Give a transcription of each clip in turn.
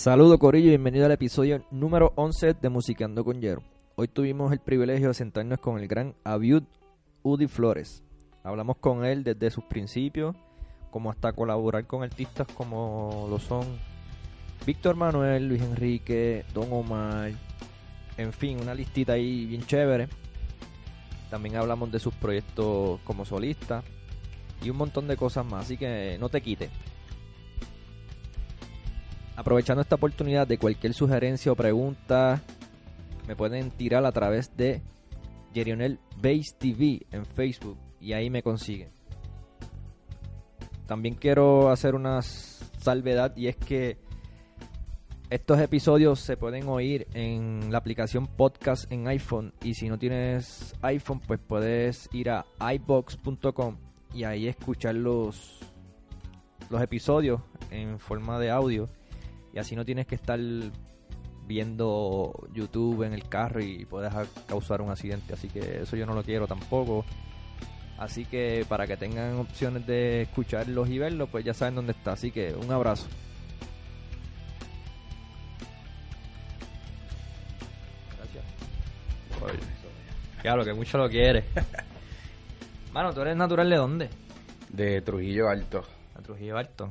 Saludos Corillo y bienvenido al episodio número 11 de Musicando con Yero. Hoy tuvimos el privilegio de sentarnos con el gran Abiud Udi Flores. Hablamos con él desde sus principios, como hasta colaborar con artistas como lo son Víctor Manuel, Luis Enrique, Don Omar, en fin, una listita ahí bien chévere. También hablamos de sus proyectos como solista y un montón de cosas más, así que no te quites. Aprovechando esta oportunidad de cualquier sugerencia o pregunta, me pueden tirar a través de Jerionel Base TV en Facebook y ahí me consiguen. También quiero hacer una salvedad y es que estos episodios se pueden oír en la aplicación podcast en iPhone y si no tienes iPhone pues puedes ir a iBox.com y ahí escuchar los, los episodios en forma de audio y así no tienes que estar viendo YouTube en el carro y puedes causar un accidente. Así que eso yo no lo quiero tampoco. Así que para que tengan opciones de escucharlos y verlos, pues ya saben dónde está. Así que un abrazo. Gracias. Claro que mucho lo quiere. Mano, ¿tú eres natural de dónde? De Trujillo Alto. De Trujillo Alto.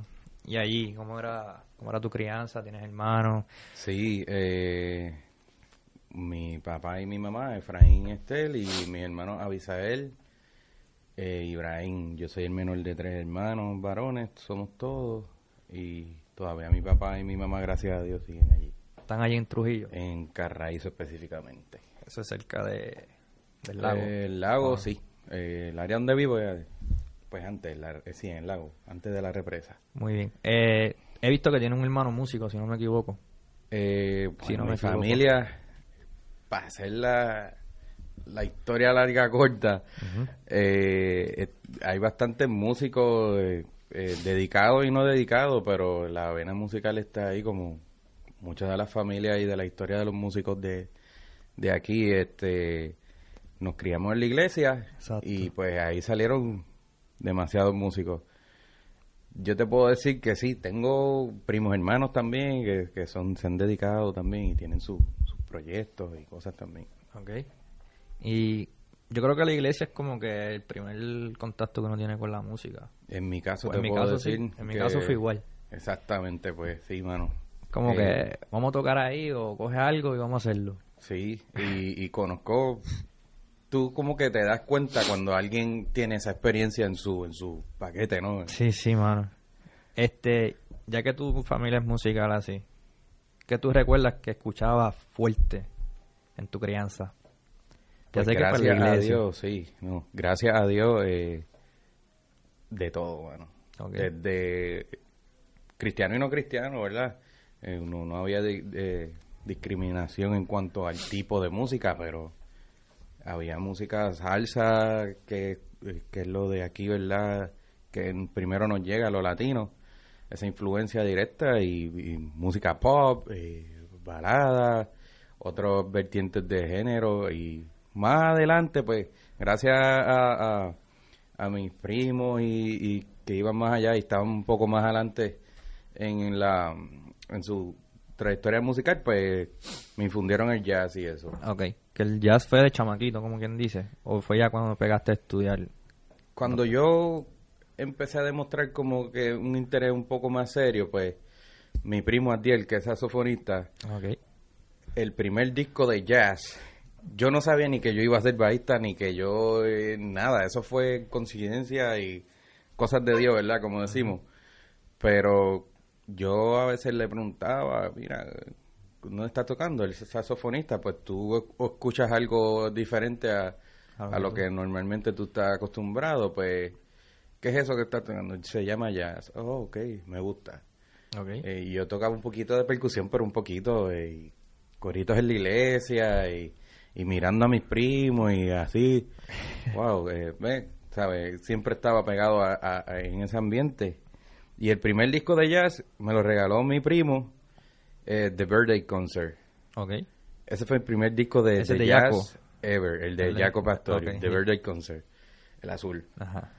¿Y allí cómo era ¿Cómo era tu crianza? ¿Tienes hermanos? Sí, eh, mi papá y mi mamá, Efraín Estel, y mi hermano Abisael, eh, Ibrahim. Yo soy el menor de tres hermanos varones, somos todos. Y todavía mi papá y mi mamá, gracias a Dios, siguen allí. ¿Están allí en Trujillo? En Carraízo específicamente. Eso es cerca de, del lago. el lago, ah. sí. Eh, el área donde vivo, pues antes, la, sí, en el lago, antes de la represa. Muy bien. Eh, He visto que tiene un hermano músico, si no me equivoco. Eh, si no mi familia, para hacer la, historia larga corta, eh, hay bastantes músicos eh, dedicados y no dedicados, pero la vena musical está ahí como muchas de las familias y de la historia de los músicos de, de aquí, este nos criamos en la iglesia y pues ahí salieron demasiados músicos. Yo te puedo decir que sí, tengo primos hermanos también que, son, se han dedicado también y tienen sus proyectos y cosas también. Ok. Y yo creo que la iglesia es como que el primer contacto que uno tiene con la música. En mi caso pues te puedo decir En mi caso fue igual. Exactamente, pues sí, mano. Como que eh, vamos a tocar ahí o coge algo y vamos a hacerlo. Sí, y, y conozco tú como que te das cuenta cuando alguien tiene esa experiencia en su en su paquete, ¿no? Sí, sí, mano. Este, ya que tu familia es musical así, ¿qué tú recuerdas que escuchabas fuerte en tu crianza? Pues gracias a Dios, sí, no, gracias a Dios eh, de todo, bueno. Desde cristiano y no cristiano, ¿verdad? Eh, no, no había discriminación en cuanto al tipo de música, pero había música salsa, que, es lo de aquí, ¿verdad? Que primero nos llega a lo latino, esa influencia directa, y, música pop, y balada, otros vertientes de género, y más adelante, pues, gracias a, a, mis primos y, que iban más allá y estaban un poco más adelante en la en su trayectoria musical, pues me infundieron el jazz y eso. Ok, que el jazz fue de chamaquito, como quien dice, o fue ya cuando pegaste a estudiar. Cuando yo empecé a demostrar como que un interés un poco más serio, pues mi primo Adiel, que es saxofonista, okay. el primer disco de jazz, yo no sabía ni que yo iba a ser bajista, ni que yo, eh, nada, eso fue coincidencia y cosas de Dios, ¿verdad? Como decimos. Pero yo a veces le preguntaba, mira, ¿no está tocando el saxofonista? Pues tú escuchas algo diferente a, lo que normalmente tú estás acostumbrado, pues, ¿qué es eso que está tocando? Se llama jazz. Oh, ok, me gusta. Okay. Eh, y yo tocaba un poquito de percusión, pero un poquito, eh, y coritos en la iglesia, y, mirando a mis primos, y así. wow, eh, ¿sabes? Siempre estaba pegado en ese ambiente. Y el primer disco de jazz me lo regaló mi primo, eh, The Birthday Concert. Ok. Ese fue el primer disco de, jazz ever, el de Jaco Pastori, The Birthday Concert, el azul. Ajá.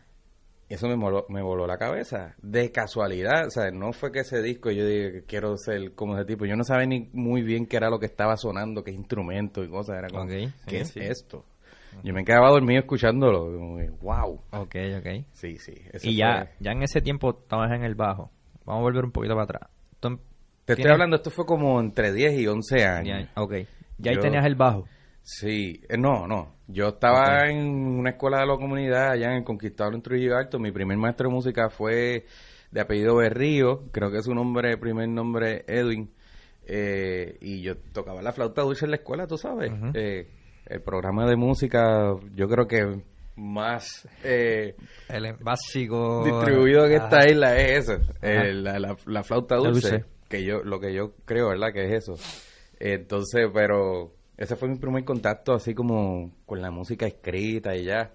eso me, me voló la cabeza. De casualidad, o sea, no fue que ese disco yo dije que quiero ser como ese tipo. Yo no sabía ni muy bien qué era lo que estaba sonando, qué instrumento y cosas. Era como, ¿qué es esto? Yo me quedaba dormido escuchándolo. wow. Ok, ok. Sí, sí. Y ya, ya en ese tiempo estabas en el bajo. Vamos a volver un poquito para atrás. Te estoy hablando, esto fue como entre 10 y 11 años. Ya, ok. Ya ahí tenías el bajo. Sí, eh, no, no. Yo estaba en una escuela de la comunidad allá en el Conquistador en Trujillo Alto. Mi primer maestro de música fue de apellido Berrío, creo que su nombre, primer nombre Edwin. Eh, y yo tocaba la flauta dulce en la escuela, tú sabes. eh, el programa de música, yo creo que más eh, el básico distribuido en esta isla es eso, la, la, flauta dulce, que yo lo que yo creo, ¿verdad? Que es eso. Entonces, pero ese fue mi primer contacto así como con la música escrita y ya.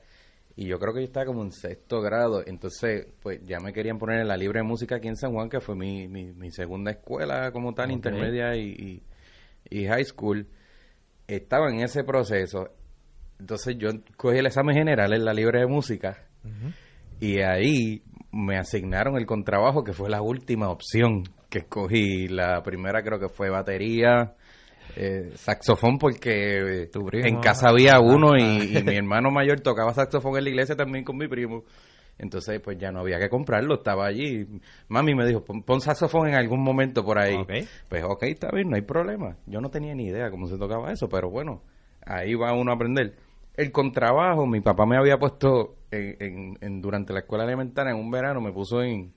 Y yo creo que yo estaba como en sexto grado. Entonces, pues ya me querían poner en la libre de música aquí en San Juan, que fue mi, mi, segunda escuela como tal, intermedia y, y, high school. Estaba en ese proceso. Entonces yo cogí el examen general en la libre de música. Y ahí me asignaron el contrabajo, que fue la última opción que escogí. La primera creo que fue batería eh, saxofón porque en casa había uno y, mi hermano mayor tocaba saxofón en la iglesia también con mi primo. Entonces, pues ya no había que comprarlo, estaba allí. Mami me dijo, pon, saxofón en algún momento por ahí. Pues ok, está bien, no hay problema. Yo no tenía ni idea cómo se tocaba eso, pero bueno, ahí va uno a aprender. El contrabajo, mi papá me había puesto en, durante la escuela elemental en un verano, me puso en,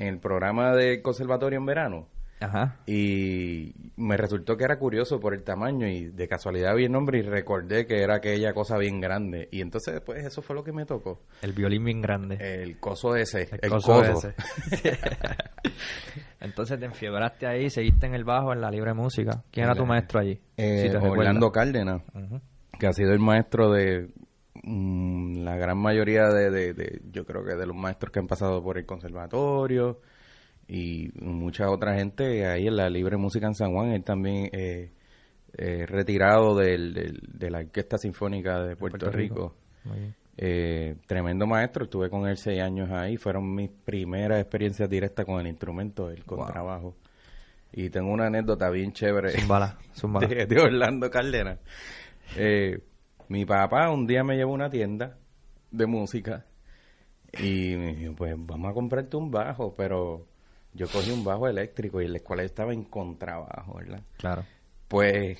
en el programa de conservatorio en verano Ajá. Y me resultó que era curioso por el tamaño y de casualidad vi el nombre y recordé que era aquella cosa bien grande. Y entonces, pues, eso fue lo que me tocó. El violín bien grande. El coso ese. El, coso, Ese. entonces te enfiebraste ahí, seguiste en el bajo, en la libre música. ¿Quién era tu maestro allí? Eh, Orlando Cárdenas, que ha sido el maestro de mm, la gran mayoría de, de, yo creo que de los maestros que han pasado por el conservatorio y mucha otra gente ahí en la Libre Música en San Juan, él también eh, eh retirado del, de la Orquesta Sinfónica de Puerto, Rico. Eh, tremendo maestro, estuve con él seis años ahí, fueron mis primeras experiencias directas con el instrumento, el contrabajo. Y tengo una anécdota bien chévere De, de, Orlando Caldera. Eh, mi papá un día me llevó a una tienda de música y me dijo, pues vamos a comprarte un bajo, pero yo cogí un bajo eléctrico y en la escuela estaba en contrabajo, ¿verdad? Claro. Pues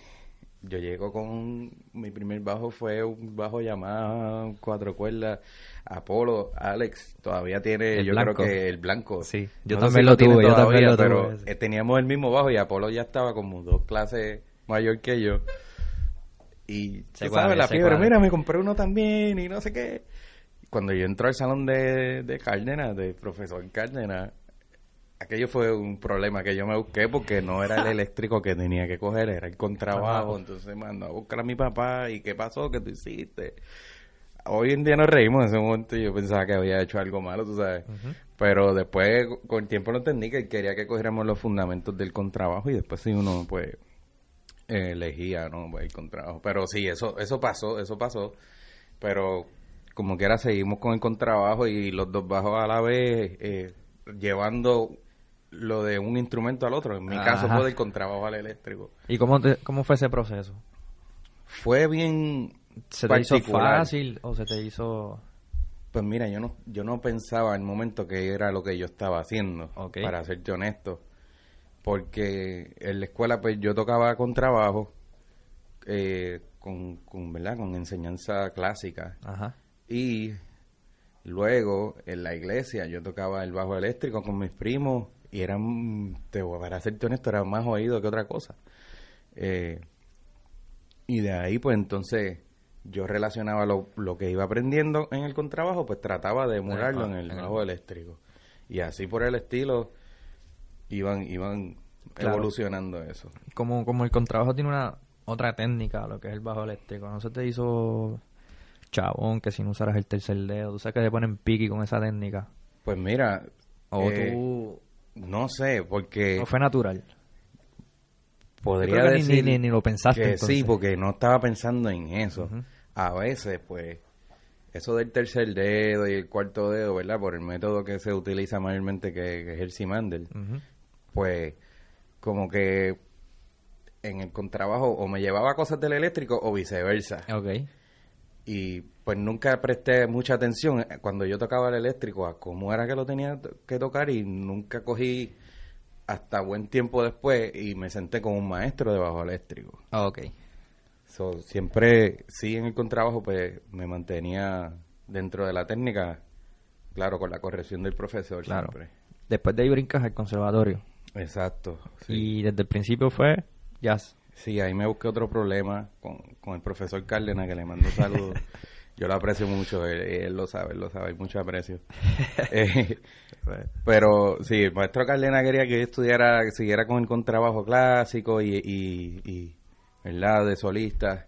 yo llego con mi primer bajo fue un bajo llamado cuatro cuerdas Apolo Alex todavía tiene yo creo que el blanco sí yo también lo, tuve yo también lo pero teníamos el mismo bajo y Apolo ya estaba como dos clases mayor que yo y se sabes la fiebre mira me compré uno también y no sé qué cuando yo entro al salón de, de Cárdenas de profesor Cárdenas aquello fue un problema que yo me busqué porque no era el eléctrico que tenía que coger, era el contrabajo. Entonces me mandó a buscar a mi papá y qué pasó, qué tú hiciste. Hoy en día nos reímos en ese momento y yo pensaba que había hecho algo malo, tú sabes. Pero después, con el tiempo lo entendí que quería que cogiéramos los fundamentos del contrabajo y después si uno, pues, elegía, ¿no? Pues, el contrabajo. Pero sí, eso, eso pasó, eso pasó. Pero como quiera seguimos con el contrabajo y los dos bajos a la vez, eh, llevando lo de un instrumento al otro. En mi caso fue del contrabajo al eléctrico. ¿Y cómo, te, cómo fue ese proceso? Fue bien ¿Se te hizo fácil o se te hizo...? Pues mira, yo no, yo no pensaba en el momento que era lo que yo estaba haciendo, para serte honesto. Porque en la escuela pues yo tocaba contrabajo eh, con, con, ¿verdad? con enseñanza clásica. Ajá. Y luego en la iglesia yo tocaba el bajo eléctrico con mis primos y eran, te, para serte honesto, era más oído que otra cosa. Eh, y de ahí, pues entonces, yo relacionaba lo, lo, que iba aprendiendo en el contrabajo, pues trataba de emularlo en el bajo eléctrico. Y así por el estilo, iban, iban evolucionando eso. Como, como el contrabajo tiene una otra técnica, lo que es el bajo eléctrico, ¿no se te hizo chabón que si no usaras el tercer dedo, tú sabes que te ponen piqui con esa técnica? Pues mira, o eh, tú no sé, porque... ¿No fue natural? Podría decir ni, ni, lo pensaste. sí, porque no estaba pensando en eso. A veces, pues, eso del tercer dedo y el cuarto dedo, ¿verdad? Por el método que se utiliza mayormente, que, es el Simandel, pues como que en el contrabajo o me llevaba cosas del eléctrico o viceversa. Ok. Y pues nunca presté mucha atención cuando yo tocaba el eléctrico a cómo era que lo tenía que tocar y nunca cogí hasta buen tiempo después y me senté con un maestro de bajo eléctrico. Ah, ok. So, siempre, sí, en el contrabajo, pues me mantenía dentro de la técnica, claro, con la corrección del profesor claro. siempre. Después de ahí brincas al conservatorio. Exacto. Y desde el principio fue jazz. Sí, ahí me busqué otro problema con, con el profesor Cárdenas, que le mando saludos. Yo lo aprecio mucho, él, lo sabe, él lo sabe, hay mucho aprecio. Eh, pero sí, el maestro Cárdenas quería que yo estudiara, que siguiera con el contrabajo clásico y, y, ¿verdad?, de solista.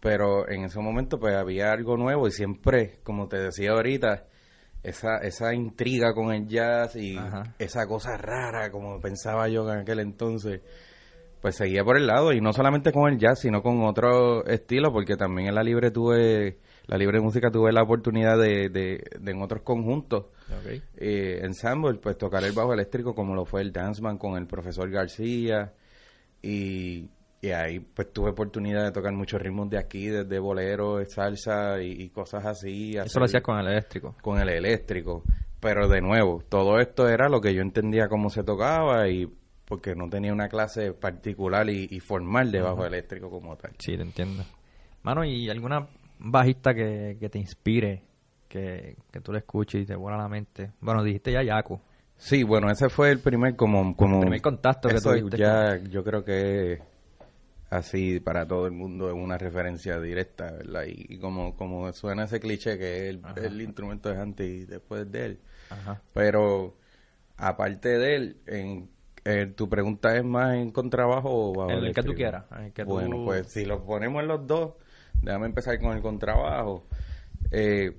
Pero en ese momento pues había algo nuevo y siempre, como te decía ahorita, esa, esa intriga con el jazz y esa cosa rara, como pensaba yo en aquel entonces, pues seguía por el lado y no solamente con el jazz, sino con otro estilo, porque también en la libre tuve la libre música tuve la oportunidad de, de, en otros conjuntos, okay. eh, ensemble, pues tocar el bajo eléctrico como lo fue el Danceman con el profesor García y, y ahí pues tuve oportunidad de tocar muchos ritmos de aquí, desde bolero, salsa y, cosas así. Eso lo hacías con el eléctrico. Con el eléctrico, pero de nuevo, todo esto era lo que yo entendía cómo se tocaba y porque no tenía una clase particular y, formal de bajo eléctrico como tal. Sí, te entiendo. Mano, ¿y alguna bajista que, te inspire, que, tú le escuches y te vuela la mente? Bueno, dijiste ya Yaku. Sí, bueno, ese fue el primer como... como primer contacto que tuviste. Ya, yo creo que así para todo el mundo es una referencia directa, ¿verdad? Y, como, como suena ese cliché que el, el instrumento es antes y después de él. Pero aparte de él, en, eh, tu pregunta es más en contrabajo o bajo En el que tú quieras. bueno, pues si lo ponemos en los dos, Déjame empezar con el contrabajo. Eh,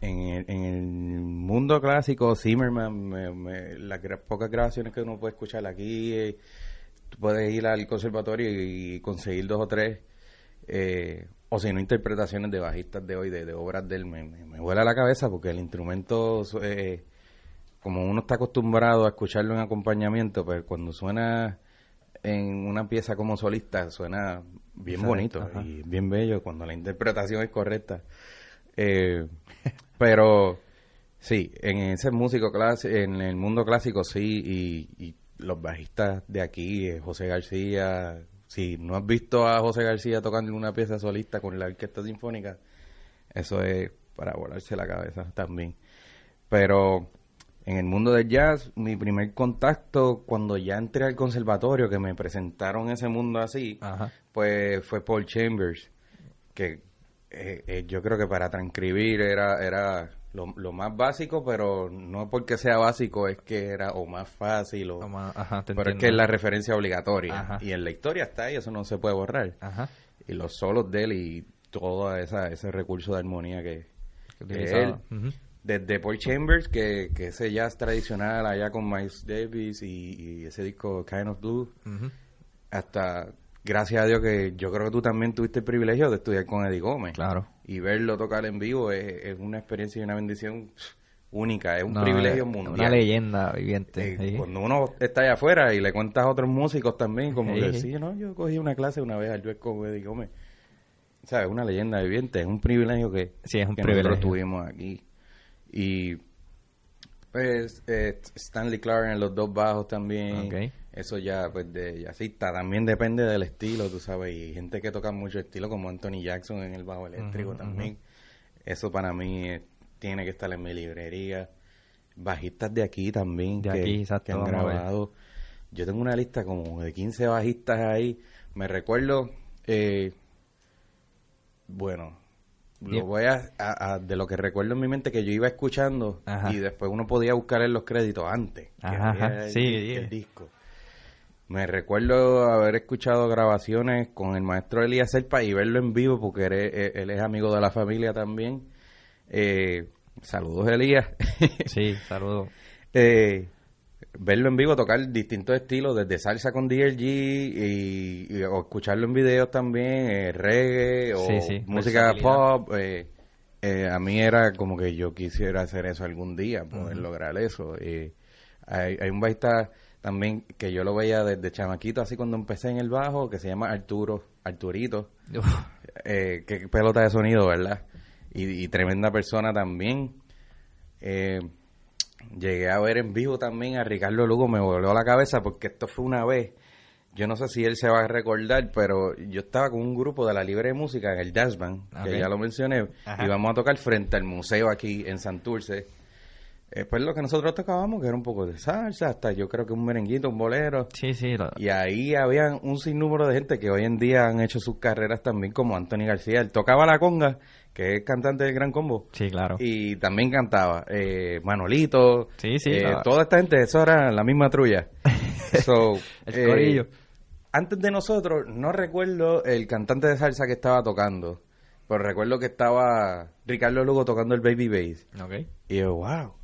en, el, en, el, mundo clásico, Zimmerman, las pocas grabaciones que uno puede escuchar aquí, eh, tú puedes ir al conservatorio y, conseguir dos o tres, eh, o si no, interpretaciones de bajistas de hoy, de, obras de él, me, me, vuela la cabeza porque el instrumento, como uno está acostumbrado a escucharlo en acompañamiento, pues cuando suena en una pieza como solista suena bien bonito y bien bello cuando la interpretación es correcta. Eh, pero sí, en ese músico clásico, en el mundo clásico sí, y, los bajistas de aquí, eh, José García, si no has visto a José García tocando una pieza solista con la orquesta sinfónica, eso es para volarse la cabeza también. Pero en el mundo del jazz, mi primer contacto cuando ya entré al conservatorio, que me presentaron ese mundo así, pues fue Paul Chambers, que eh, eh, yo creo que para transcribir era, era lo, más básico, pero no porque sea básico, es que era o más fácil, o, pero es que es la referencia obligatoria. Y en la historia está ahí, eso no se puede borrar. Y los solos de él y todo esa, ese recurso de armonía que, que él desde Paul Chambers, que, que ese jazz tradicional allá con Miles Davis y, ese disco Kind of Blue, hasta, gracias a Dios que yo creo que tú también tuviste el privilegio de estudiar con Eddie Gómez. Claro. Y verlo tocar en vivo es, una experiencia y una bendición única, es un privilegio mundial. Una leyenda viviente. Eh, cuando uno está allá afuera y le cuentas a otros músicos también, como que sí, no, yo cogí una clase una vez al con Eddie Gómez. O sea, es una leyenda viviente, es un privilegio que, sí, es un privilegio. nosotros tuvimos aquí. Y pues eh, Stanley Clark en los dos bajos también. Eso ya, pues de jazzista. También depende del estilo, tú sabes. Y gente que toca mucho estilo, como Anthony Jackson en el bajo eléctrico también. Eso para mí eh, tiene que estar en mi librería. Bajistas de aquí también de que, aquí, que han grabado. Yo tengo una lista como de 15 bajistas ahí. Me recuerdo, eh, bueno, lo voy a, de lo que recuerdo en mi mente que yo iba escuchando y después uno podía buscar en los créditos antes Ajá, sí, el, disco me recuerdo haber escuchado grabaciones con el maestro Elías Serpa y verlo en vivo porque él, él es amigo de la familia también eh, saludos Elías sí saludos eh, verlo en vivo tocar distintos estilos, desde salsa con DLG y, o escucharlo en videos también, eh, reggae o música pop. Eh, eh, a mí era como que yo quisiera hacer eso algún día, poder lograr eso. hay, hay un bajista también que yo lo veía desde chamaquito, así cuando empecé en el bajo, que se llama Arturo, Arturito. Eh, qué pelota de sonido, ¿verdad? Y, tremenda persona también. Eh, llegué a ver en vivo también a Ricardo Lugo, me volvió la cabeza porque esto fue una vez. Yo no sé si él se va a recordar, pero yo estaba con un grupo de la Libre de Música en el Jazz Band, que ya lo mencioné, y vamos a tocar frente al museo aquí en Santurce eh, pues lo que nosotros tocábamos, que era un poco de salsa, hasta yo creo que un merenguito, un bolero. Sí, sí. Y ahí había un sinnúmero de gente que hoy en día han hecho sus carreras también, como Anthony García. Él tocaba la conga, que es cantante del Gran Combo. Sí, claro. Y también cantaba eh, Manolito. Sí, sí. Eh, toda esta gente, eso era la misma trulla. el corillo. Antes de nosotros, no recuerdo el cantante de salsa que estaba tocando, pero recuerdo que estaba Ricardo Lugo tocando el Baby Bass. Ok. Y yo, wow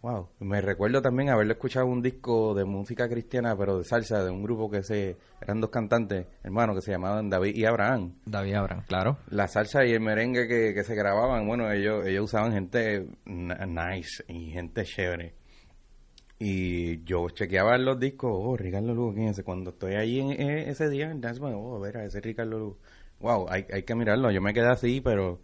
Wow, me recuerdo también haberlo escuchado un disco de música cristiana, pero de salsa, de un grupo que se eran dos cantantes, hermanos, que se llamaban David y Abraham. David y Abraham, claro. La salsa y el merengue que, se grababan, bueno, ellos ellos usaban gente nice y gente chévere. Y yo chequeaba los discos, oh, Ricardo Lugo, ¿quién es ese? Cuando estoy ahí en, e, ese día en Dance oh, a ver, ese Ricardo Lugo. Wow, hay, hay que mirarlo. Yo me quedé así, pero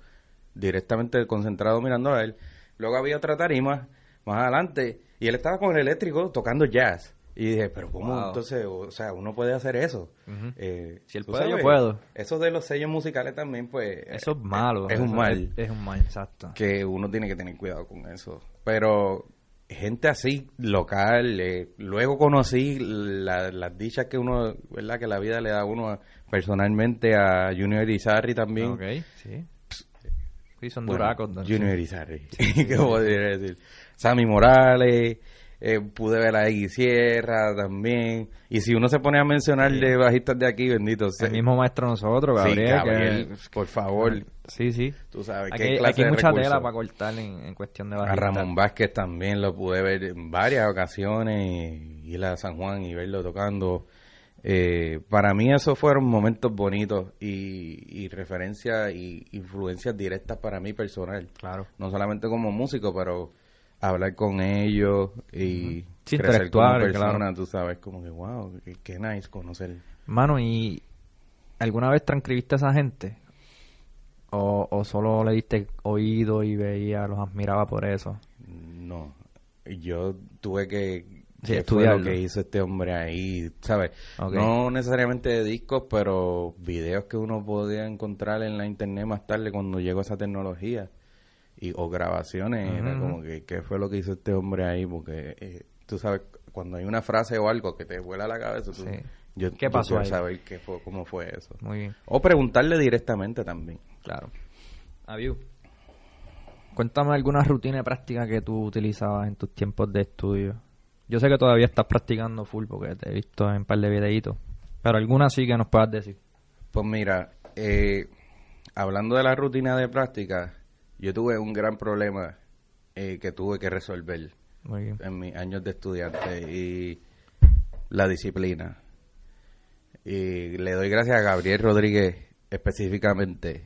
directamente concentrado mirando a él. Luego había otra tarima más adelante y él estaba con el eléctrico tocando jazz. Y dije, pero ¿cómo entonces? O sea, uno puede hacer eso. Eh, si él puede, yo puedo. Eso de los sellos musicales también, pues... Eso es malo. Es, un mal. Es, un mal, exacto. Que uno tiene que tener cuidado con eso. Pero gente así, local, eh, luego conocí las dichas que uno, ¿verdad? Que la vida le da a uno personalmente a Junior Izarri también. Ok, sí. Sí, son duracos. Junior Izarri. ¿Qué podría decir? Sammy Morales, eh, pude ver a Iggy Sierra también. Y si uno se pone a mencionar de bajistas de aquí, bendito El mismo maestro nosotros, Gabriel. por favor. Sí, sí. Tú sabes aquí, qué clase hay mucha tela para cortar en, cuestión de bajistas. A Ramón Vázquez también lo pude ver en varias ocasiones. Ir a San Juan y verlo tocando. Eh, para mí esos fueron momentos bonitos y, y referencias y influencias directas para mí personal. Claro. No solamente como músico, pero hablar con ellos y crecer como persona, tú sabes, como que wow, qué, nice conocer. Mano, ¿y alguna vez transcribiste a esa gente? ¿O, o solo le diste oído y veía, los admiraba por eso? No, yo tuve que sí, estudiar lo que hizo este hombre ahí, ¿sabes? No necesariamente de discos, pero videos que uno podía encontrar en la internet más tarde cuando llegó esa tecnología y o grabaciones, era como que qué fue lo que hizo este hombre ahí, porque eh, tú sabes, cuando hay una frase o algo que te vuela la cabeza, tú, yo, ¿Qué pasó ahí? saber qué fue, cómo fue eso. Muy bien. O preguntarle directamente también. Claro. Aviu. Cuéntame alguna rutina práctica que tú utilizabas en tus tiempos de estudio. Yo sé que todavía estás practicando full porque te he visto en un par de videitos, pero alguna sí que nos puedas decir. Pues mira, eh, hablando de la rutina de práctica, yo tuve un gran problema eh, que tuve que resolver en mis años de estudiante y la disciplina. Y le doy gracias a Gabriel Rodríguez específicamente,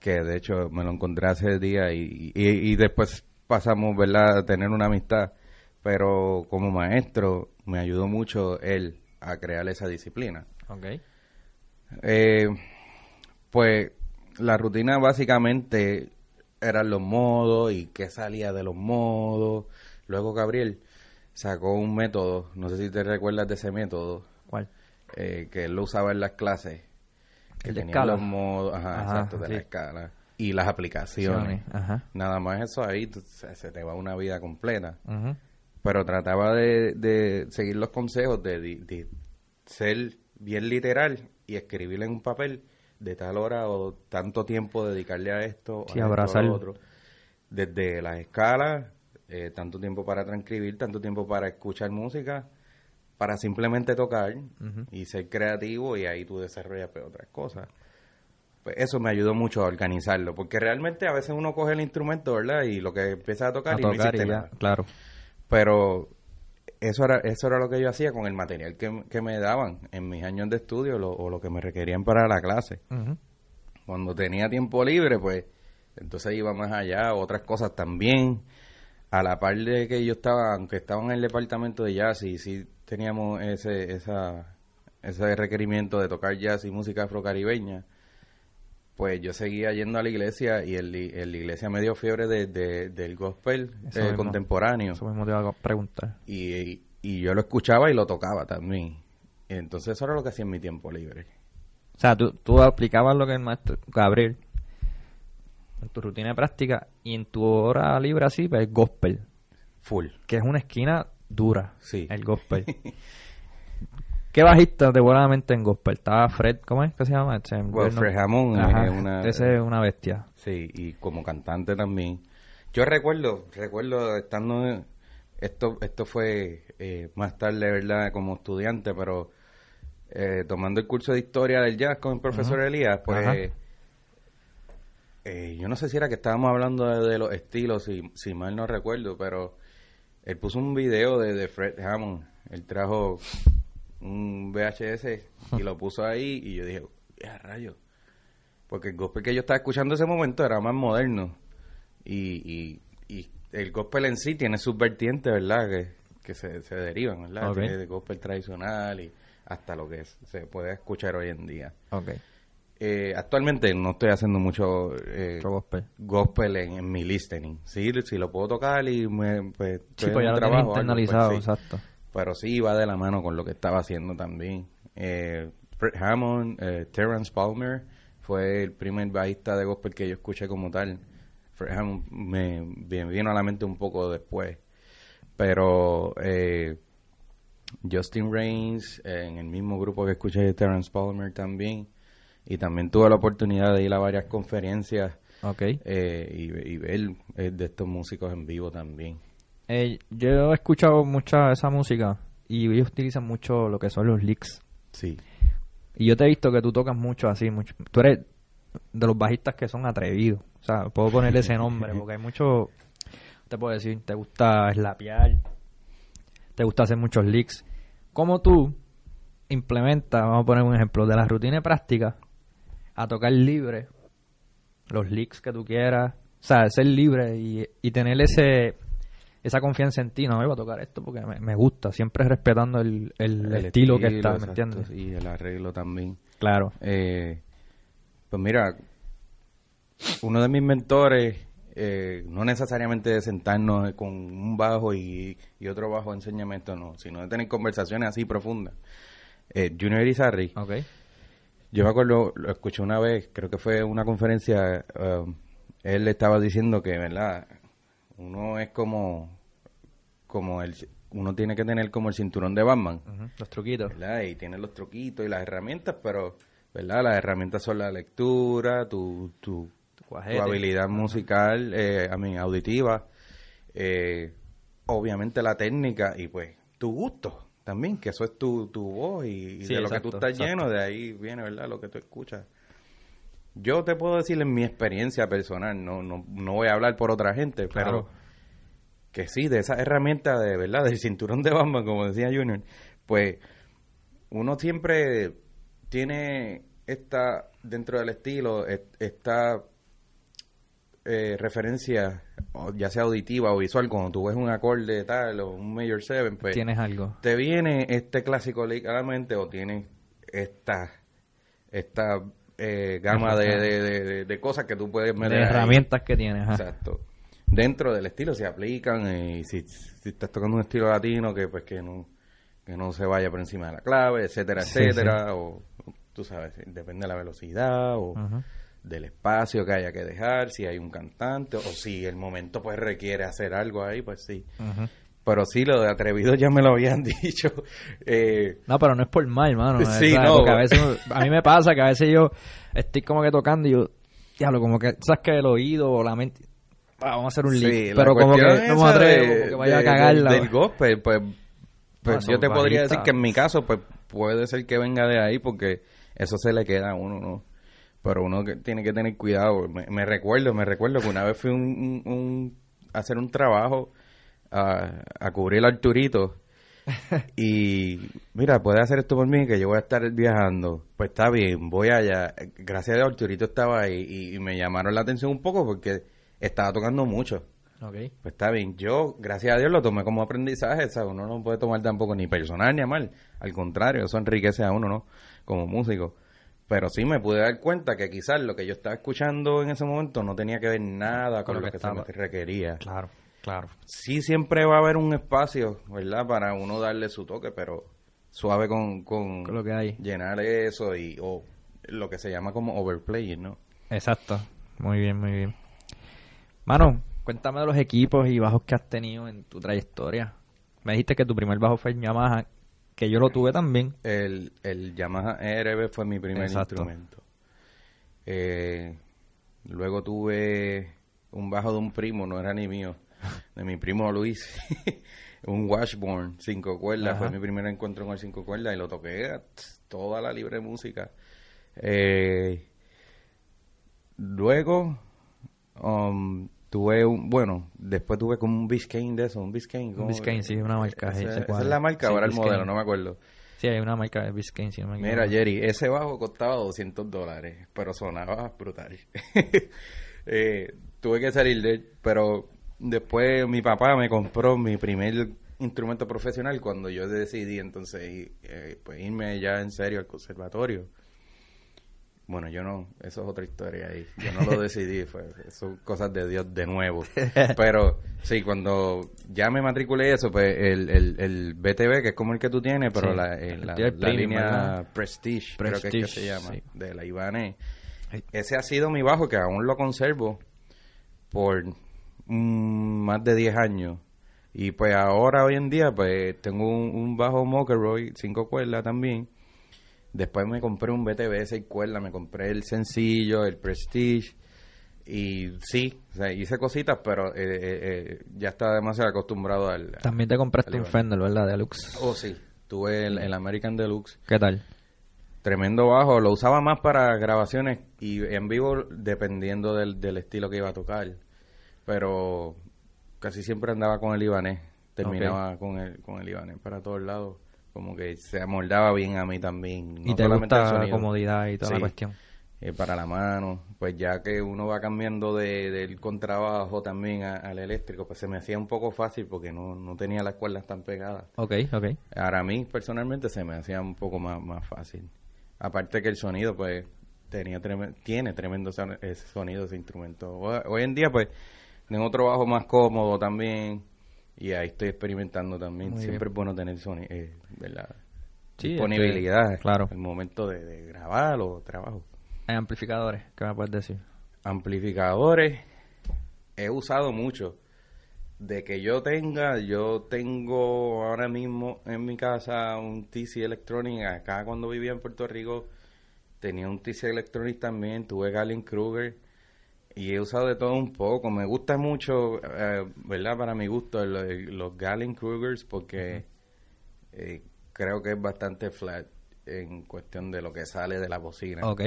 que de hecho me lo encontré hace día y, y, después pasamos ¿verdad? a tener una amistad, pero como maestro me ayudó mucho él a crear esa disciplina. Okay. Eh, pues la rutina básicamente eran los modos y qué salía de los modos. Luego Gabriel sacó un método, no sé si te recuerdas de ese método. ¿Cuál? Eh, que él lo usaba en las clases. Que tenía escala. los modos, ajá, exacto, de la escala. Y las aplicaciones. Nada más eso ahí, se te va una vida completa. Pero trataba de, de, seguir los consejos de, de ser bien literal y escribir en un papel de tal hora o tanto tiempo dedicarle a esto o a otro. Desde las escalas, eh, tanto tiempo para transcribir, tanto tiempo para escuchar música, para simplemente tocar y ser creativo y ahí tú desarrollas pues, otras cosas. Pues eso me ayudó mucho a organizarlo, porque realmente a veces uno coge el instrumento, ¿verdad? Y lo que empieza a tocar, y no Claro. Pero eso era, eso era lo que yo hacía con el material que, me daban en mis años de estudio o lo que me requerían para la clase. Cuando tenía tiempo libre, pues entonces iba más allá, otras cosas también. A la par de que yo estaba, aunque estaba en el departamento de jazz y sí teníamos ese, esa, ese requerimiento de tocar jazz y música afrocaribeña, pues yo seguía yendo a la iglesia y el, la iglesia me dio fiebre de, del gospel eh, contemporáneo. Eso mismo te iba a preguntar. Y, y, yo lo escuchaba y lo tocaba también. entonces eso era lo que hacía en mi tiempo libre. O sea, tú, tú aplicabas lo que el maestro Gabriel en tu rutina de práctica y en tu hora libre así, pues gospel. Full. Que es una esquina dura. Sí. El gospel. ¿Qué bajista de en gospel? Estaba Fred, ¿cómo es que se llama? Fred Hammond es una... Ese es una bestia. Sí, y como cantante también. Yo recuerdo, recuerdo estando... Esto, esto fue eh, más tarde, ¿verdad? Como estudiante, pero eh, tomando el curso de historia del jazz con el profesor Elías, pues... Eh, yo no sé si era que estábamos hablando de, los estilos, si, si mal no recuerdo, pero él puso un video de, de Fred Hammond. Él trajo un VHS y lo puso ahí y yo dije, ¡ya rayo! Porque el gospel que yo estaba escuchando en ese momento era más moderno. Y, y, el gospel en sí tiene sus vertientes, ¿verdad? Que, que se, se derivan, ¿verdad? de gospel tradicional y hasta lo que se puede escuchar hoy en día. Okay. Eh, actualmente no estoy haciendo mucho eh, gospel, en, mi listening. Sí, si lo puedo tocar y me pues, sí, pues ya lo trabajo, pues, internalizado, exacto. Pero sí va de la mano con lo que estaba haciendo también. Eh, Fred Hammond, eh, Terrence Palmer fue el primer bajista de gospel que yo escuché como tal. Fred Hammond me, me vino a la mente un poco después. Pero eh, Justin Reigns, en el mismo grupo que escuché de Terrence Palmer también. Y también tuve la oportunidad de ir a varias conferencias okay. y, y, ver de estos músicos en vivo también. Eh, yo he escuchado mucha esa música y ellos utilizan mucho lo que son los licks. Sí. Y yo te he visto que tú tocas mucho así, mucho. Tú eres de los bajistas que son atrevidos. O sea, puedo ponerle ese nombre porque hay mucho, te puedo decir, te gusta slapear, te gusta hacer muchos licks. ¿Cómo tú implementas, vamos a poner un ejemplo, de la rutina práctica a tocar libre, los licks que tú quieras, o sea, ser libre y, y tener ese esa confianza en ti, no me voy a tocar esto porque me, gusta, siempre respetando el, estilo, que está, ¿me entiendes? Y el arreglo también. Claro. Eh, pues mira, uno de mis mentores, eh, no necesariamente de sentarnos con un bajo y, otro bajo enseñamiento, no, sino de tener conversaciones así profundas. Eh, Junior Izarri. Okay. Yo me acuerdo, lo escuché una vez, creo que fue una conferencia, um, él estaba diciendo que, ¿verdad? Uno es como como el uno tiene que tener como el cinturón de Batman. Los truquitos. ¿verdad? Y tiene los truquitos y las herramientas, pero, ¿verdad? Las herramientas son la lectura, tu, tu, habilidad musical, eh, a mí, auditiva, eh, obviamente la técnica y pues tu gusto también, que eso es tu, tu voz y, de lo que tú estás lleno, de ahí viene, ¿verdad? Lo que tú escuchas. Yo te puedo decir en mi experiencia personal, no, no, no voy a hablar por otra gente, pero que sí, de esa herramienta de verdad, del cinturón de Batman, como decía Junior, pues uno siempre tiene esta, dentro del estilo, esta eh, referencia, ya sea auditiva o visual, cuando tú ves un acorde tal o un Major 7, pues... Tienes algo. Te viene este clásico a la mente o tienes esta, esta eh, gama de, de, cosas que tú puedes meter. De herramientas que tienes. Exacto. Dentro del estilo se aplican eh, y si, si, estás tocando un estilo latino que pues que no que no se vaya por encima de la clave etcétera etcétera o tú sabes depende de la velocidad o del espacio que haya que dejar si hay un cantante o si el momento pues requiere hacer algo ahí pues sí pero sí, lo de atrevido ya me lo habían dicho. Eh, no, pero no es por mal, mano. Sí, no. a, veces, a mí me pasa que a veces yo estoy como que tocando y yo, diablo, como que, ¿sabes que El oído o la mente, Ah, vamos a hacer un link. pero como que no me atrevo, que vaya a cagarla. Del, gospel, pues, pues yo te podría decir que en mi caso, pues puede ser que venga de ahí porque eso se le queda a uno, ¿no? Pero uno que tiene que tener cuidado. Me, recuerdo, me recuerdo que una vez fui un, a hacer un trabajo a, a cubrir el Arturito y mira, puede hacer esto por mí que yo voy a estar viajando. Pues está bien, voy allá. Gracias a Dios, Arturito estaba ahí y, me llamaron la atención un poco porque estaba tocando mucho. Okay. Pues está bien, yo, gracias a Dios, lo tomé como aprendizaje, ¿sabes? Uno no puede tomar tampoco ni personal ni a mal, al contrario, eso enriquece a uno, ¿no? Como músico. Pero sí me pude dar cuenta que quizás lo que yo estaba escuchando en ese momento no tenía que ver nada con, lo, que, se me requería. Claro, claro. Sí siempre va a haber un espacio, ¿verdad? Para uno darle su toque, pero suave con, con, lo que hay. llenar eso y o lo que se llama como overplaying, ¿no? Exacto. Muy bien, muy bien. Mano, cuéntame de los equipos y bajos que has tenido en tu trayectoria. Me dijiste que tu primer bajo fue el Yamaha que yo lo tuve también. El, el Yamaha ERB fue mi primer instrumento. Eh, luego tuve un bajo de un primo, no era ni mío, de mi primo Luis. un Washburn, cinco cuerdas, fue mi primer encuentro con el cinco cuerdas y lo toqué toda la libre música. Eh, luego um, tuve un, bueno, después tuve como un Biscayne de eso, un Biscayne. Un Biscayne, sí, una marca. esa es la marca, ahora el modelo, no me acuerdo. Sí, hay una marca de Biscayne, sí, Mira, Jerry, ese bajo costaba 200 dólares, pero sonaba brutal. eh, tuve que salir de él, pero después mi papá me compró mi primer instrumento profesional cuando yo decidí entonces eh, pues irme ya en serio al conservatorio. Bueno, yo no, eso es otra historia ahí. Yo no lo decidí, fue, son cosas de Dios de nuevo. Pero sí, cuando ya me matriculé eso, pues el, el, el BTV, que es como el que tú tienes, pero la, eh, la, línea Prestige, creo que es que se llama, de la Ibanez. Ese ha sido mi bajo, que aún lo conservo por más de 10 años. Y pues ahora, hoy en día, pues tengo un, un bajo Mockeroy, cinco cuerdas también Después me compré un BTV 6 cuerdas, me compré el sencillo, el Prestige. Y sí, hice cositas, pero eh, eh, eh, ya estaba demasiado acostumbrado al... También te compraste un Fender, ¿verdad? Deluxe. Oh, sí. Tuve el, American Deluxe. ¿Qué tal? Tremendo bajo. Lo usaba más para grabaciones y en vivo dependiendo del, del estilo que iba a tocar. Pero casi siempre andaba con el Ibanez. Terminaba con, el, con el Ibanez para todos lados como que se amoldaba bien a mí también. y te gusta la comodidad y toda la cuestión. Eh, para la mano, pues ya que uno va cambiando de, del contrabajo también al eléctrico, pues se me hacía un poco fácil porque no, no tenía las cuerdas tan pegadas. Ok, ok. Ahora a mí personalmente se me hacía un poco más, más fácil. Aparte que el sonido, pues, tenía tiene tremendo sonido ese instrumento. Hoy, en día, pues, en otro bajo más cómodo también y ahí estoy experimentando también. Siempre es bueno tener sonido, eh, disponibilidad. claro. El momento de, grabar o trabajo. ¿Hay amplificadores? ¿Qué me puedes decir? Amplificadores he usado mucho. De que yo tenga, yo tengo ahora mismo en mi casa un TC Electronic. Acá cuando vivía en Puerto Rico tenía un TC Electronic también. Tuve Galen Kruger y he usado de todo un poco. Me gusta mucho, eh, ¿verdad? Para mi gusto, los Galen Krugers porque eh, creo que es bastante flat en cuestión de lo que sale de la bocina. Ok.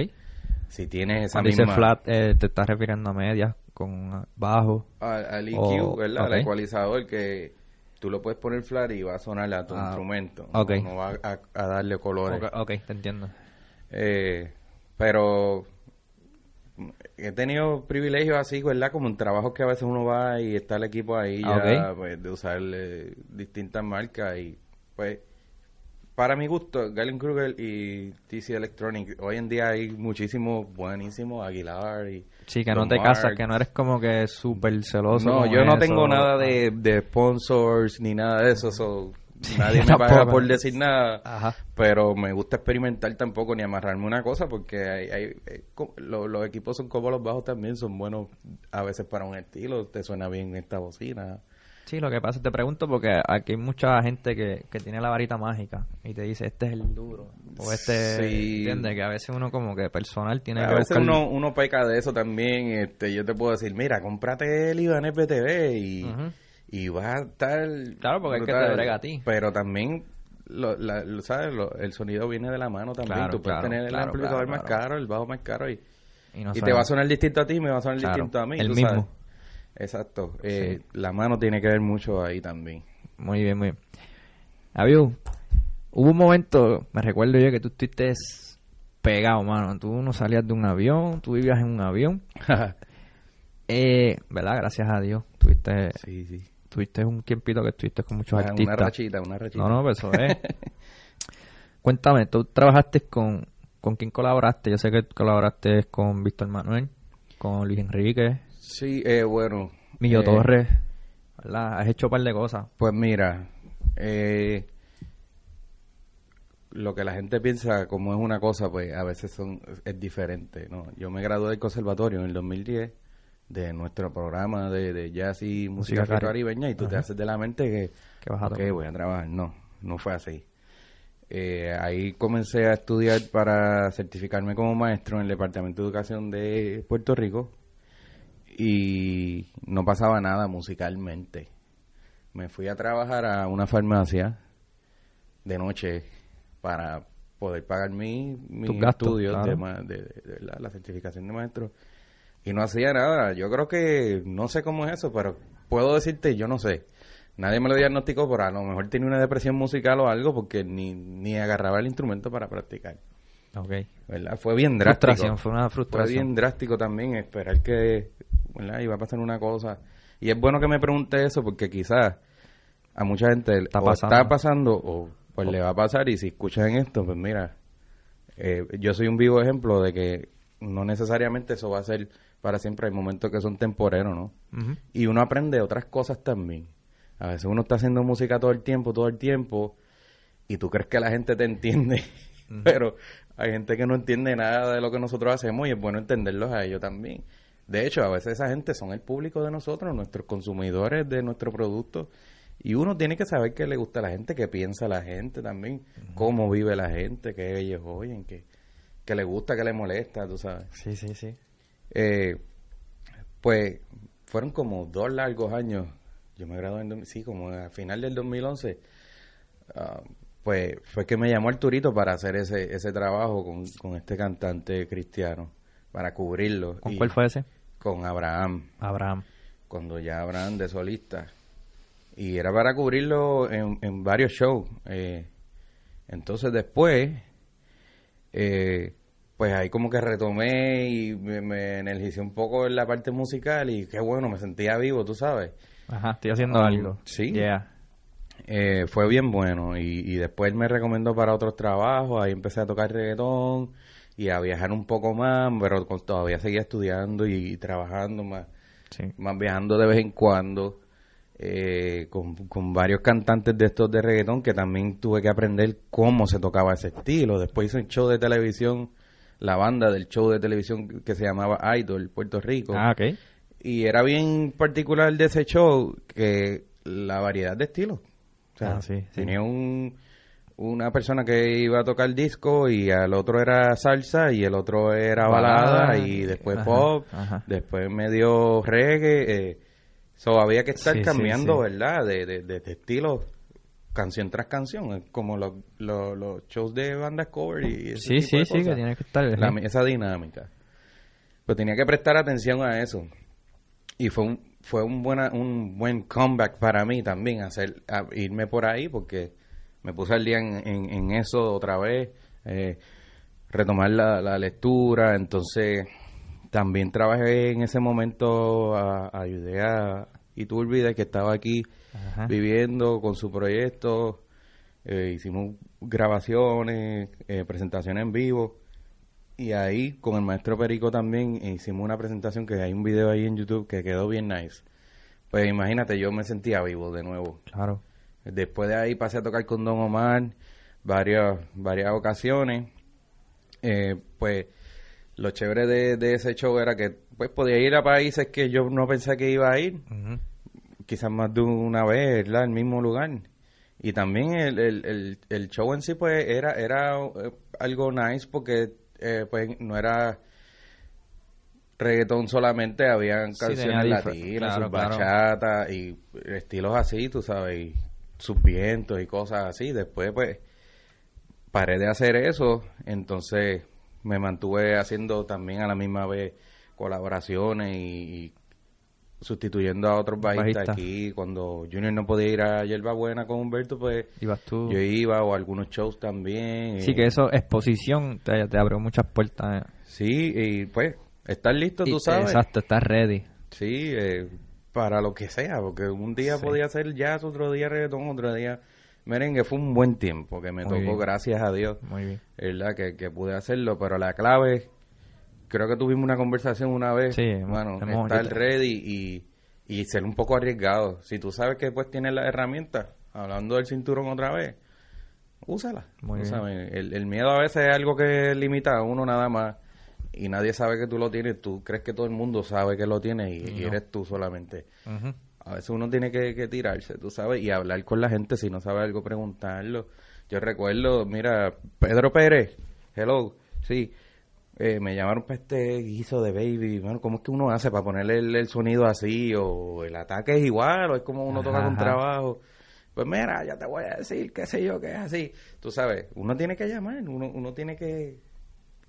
Si tienes esa Cuando misma... flat, eh, te estás refiriendo a medias con bajo. Al, EQ, ¿verdad? Al ecualizador que tú lo puedes poner flat y va a sonar a tu ah, instrumento. Okay. No, va a, darle colores. Ok, te entiendo. pero he tenido privilegios así, ¿verdad? Como en trabajos que a veces uno va y está el equipo ahí ya, pues, de usar distintas marcas y pues para mi gusto, Galen Kruger y TC Electronic, hoy en día hay muchísimos buenísimos, Aguilar y... Sí, que no te casas, que no eres como que súper celoso. No, yo no tengo nada de, de, sponsors ni nada de eso, so, nadie me paga por decir nada, pero me gusta experimentar tampoco ni amarrarme una cosa porque hay, hay, eh, los equipos son como los bajos también, son buenos a veces para un estilo, te suena bien esta bocina. Sí, lo que pasa, te pregunto porque aquí hay mucha gente que, que tiene la varita mágica y te dice, este es el duro, o este, sí. ¿entiendes? Que a veces uno como que personal tiene a que veces uno, uno peca de eso también, este yo te puedo decir, mira, cómprate el Ibanez BTV y y vas a estar... Claro, porque es que te brega a ti. Pero también, lo, la, ¿sabes? el sonido viene de la mano también. Tú puedes tener el amplificador más caro, el bajo más caro y, y, te va a sonar distinto a ti, me va a sonar distinto a mí. El mismo. Exacto. Eh, La mano tiene que ver mucho ahí también. Muy bien, muy bien. Había hubo un momento, me recuerdo yo que tú estuviste pegado, mano. Tú no salías de un avión, tú vivías en un avión. eh, ¿Verdad? Gracias a Dios. Tuviste, sí, sí. Tuviste un tiempito que estuviste con muchos artistas. Una rachita, una rachita. No, no, pues eso es. Cuéntame, tú trabajaste con, con quién colaboraste. Yo sé que colaboraste con Víctor Manuel, con Luis Enrique. Sí, eh, bueno. Millo eh, Torres. ¿Verdad? Has hecho un par de cosas. Pues mira, eh, lo que la gente piensa como es una cosa, pues a veces son es diferente, ¿no? Yo me gradué del conservatorio en el 2010 de nuestro programa de, de jazz y música, caribeña y tú te haces de la mente que, que voy a trabajar. No, no fue así. Eh, ahí comencé a estudiar para certificarme como maestro en el Departamento de Educación de Puerto Rico y no pasaba nada musicalmente. Me fui a trabajar a una farmacia de noche para poder pagar mi, mi estudios de, la, certificación de maestro y no hacía nada. Yo creo que, no sé cómo es eso, pero puedo decirte, yo no sé. Nadie me lo diagnosticó, pero a lo mejor tenía una depresión musical o algo porque ni, ni agarraba el instrumento para practicar. Okay. ¿verdad? Fue bien drástico. fue una frustración. Fue bien drástico también esperar que ¿verdad? iba a pasar una cosa. Y es bueno que me pregunte eso porque quizás a mucha gente está pasando. está pasando o pues le va a pasar y si escuchan esto, pues mira, eh, yo soy un vivo ejemplo de que no necesariamente eso va a ser para siempre, hay momentos que son temporeros, ¿no? Y uno aprende otras cosas también. A veces uno está haciendo música todo el tiempo, todo el tiempo, y tú crees que la gente te entiende, pero hay gente que no entiende nada de lo que nosotros hacemos y es bueno entenderlos a ellos también. De hecho, a veces esa gente son el público de nosotros, nuestros consumidores de nuestro producto y uno tiene que saber qué le gusta a la gente, qué piensa la gente también, cómo vive la gente, qué ellos oyen, qué, qué le gusta, qué le molesta, tú sabes. Sí, sí, sí. Eh, pues fueron como dos largos años. Yo me gradué en, sí, como a final del 2011. Ah, pues fue que me llamó Arturito para hacer ese, ese trabajo con, con este cantante cristiano, para cubrirlo. ¿Con cuál fue ese? Con Abraham. Abraham. Cuando ya Abraham de solista y era para cubrirlo en, varios shows. Eh, entonces después, eh, pues ahí como que retomé y me, energicé un poco en la parte musical y qué bueno, me sentía vivo, tú sabes. Ajá, estoy haciendo um, algo. Sí. Eh, fue bien bueno y, después me recomendó para otros trabajos, ahí empecé a tocar reggaetón y a viajar un poco más, pero todavía seguía estudiando y, trabajando más, más viajando de vez en cuando eh, con, con, varios cantantes de estos de reggaetón que también tuve que aprender cómo se tocaba ese estilo. Después hice un show de televisión, la banda del show de televisión que se llamaba Idol, Puerto Rico. Ah, ok. Y era bien particular de ese show que la variedad de estilos. O sea, ah, tenía un, una persona que iba a tocar disco y al otro era salsa y el otro era balada, y después pop, después medio reggae. Eh, So, había que estar cambiando, ¿verdad? De, de, estilo canción tras canción, como los, los, shows de bandas cover y ese Sí, sí, sí, que tiene que estar. esa dinámica. Pues tenía que prestar atención a eso. Y fue un, fue un, buena, un buen comeback para mí también, hacer irme por ahí, porque me puse al día en, en, eso otra vez, eh, retomar la, la lectura, entonces también trabajé en ese momento, a, ayudé a Iturbide, que estaba aquí viviendo con su proyecto. Eh, hicimos grabaciones, eh, presentaciones en vivo. Y ahí con el maestro Perico también hicimos una presentación que hay un video ahí en YouTube que quedó bien nice. Pues imagínate, yo me sentía vivo de nuevo. Claro. Después de ahí pasé a tocar con Don Omar varias, varias ocasiones. Eh, pues lo chévere de, ese show era que pues podía ir a países que yo no pensé que iba a ir, quizás más de una vez, ¿verdad? El mismo lugar. Y también el, el, el, show en sí pues era, era eh, algo nice porque eh, pues no era reggaetón solamente, habían canciones latinas, bachata y estilos así, tú sabes, y sus vientos y cosas así. Después pues paré de hacer eso, entonces me mantuve haciendo también a la misma vez colaboraciones y, sustituyendo a otros bajistas aquí. Cuando Junior no podía ir a Yerba Buena con Humberto, pues Ibas tú. yo iba o a algunos shows también. Sí, que eso, exposición, te, te abrió muchas puertas. eh. Sí, y pues, estar listo, tú Y- sabes. Exacto, estás ready. Sí, eh, para lo que sea, porque un día Sí. podía ser jazz, otro día reggaetón, otro día merengue. Fue un buen tiempo que me Muy tocó, bien. gracias a Dios, Muy bien. ¿verdad? Que, que pude hacerlo, pero la clave, creo que tuvimos una conversación una vez, Sí, bueno, hemos estar ahorita. ready y, y ser un poco arriesgado. Si tú sabes que pues tienes las herramientas, hablando del cinturón otra vez, úsala. Muy bien. El, el miedo a veces es algo que limita a uno nada más y nadie sabe que tú lo tienes. Tú crees que todo el mundo sabe que lo tienes y, eres tú solamente. A veces uno tiene que, que tirarse, tú sabes, y hablar con la gente. Si no sabe algo, preguntarlo. Yo recuerdo, mira, Pedro Pérez, hello, sí, eh, me llamaron para este guiso de baby. Bueno, ¿cómo es que uno hace para ponerle el, el sonido así? O el ataque es igual, o es como uno toca con ajá. trabajo. Pues mira, ya te voy a decir, qué sé yo, que es así. Tú sabes, uno tiene que llamar, uno, uno tiene que,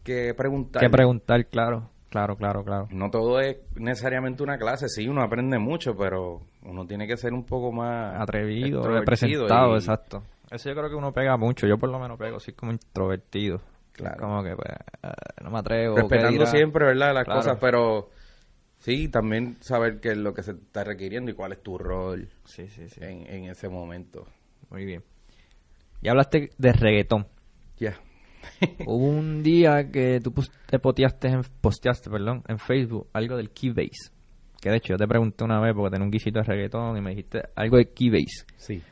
que preguntar. Que preguntar, claro. Claro, claro, claro. No todo es necesariamente una clase, sí, uno aprende mucho, pero uno tiene que ser un poco más Atrevido, representado, y- exacto. Eso yo creo que uno pega mucho. Yo por lo menos pego, soy como introvertido. Claro. Como que, pues, eh, no me atrevo. ¿qué Respetando siempre, ¿verdad? Las Claro. cosas, pero sí, también saber qué es lo que se está requiriendo y cuál es tu rol Sí, sí, sí. en, en ese momento. Muy bien. Y hablaste de reggaetón. Ya. Hubo un día que tú te posteaste en, posteaste, perdón, en Facebook algo del Keybase. Que de hecho yo te pregunté una vez porque tenía un guisito de reggaetón y me dijiste algo de Keybase. Sí.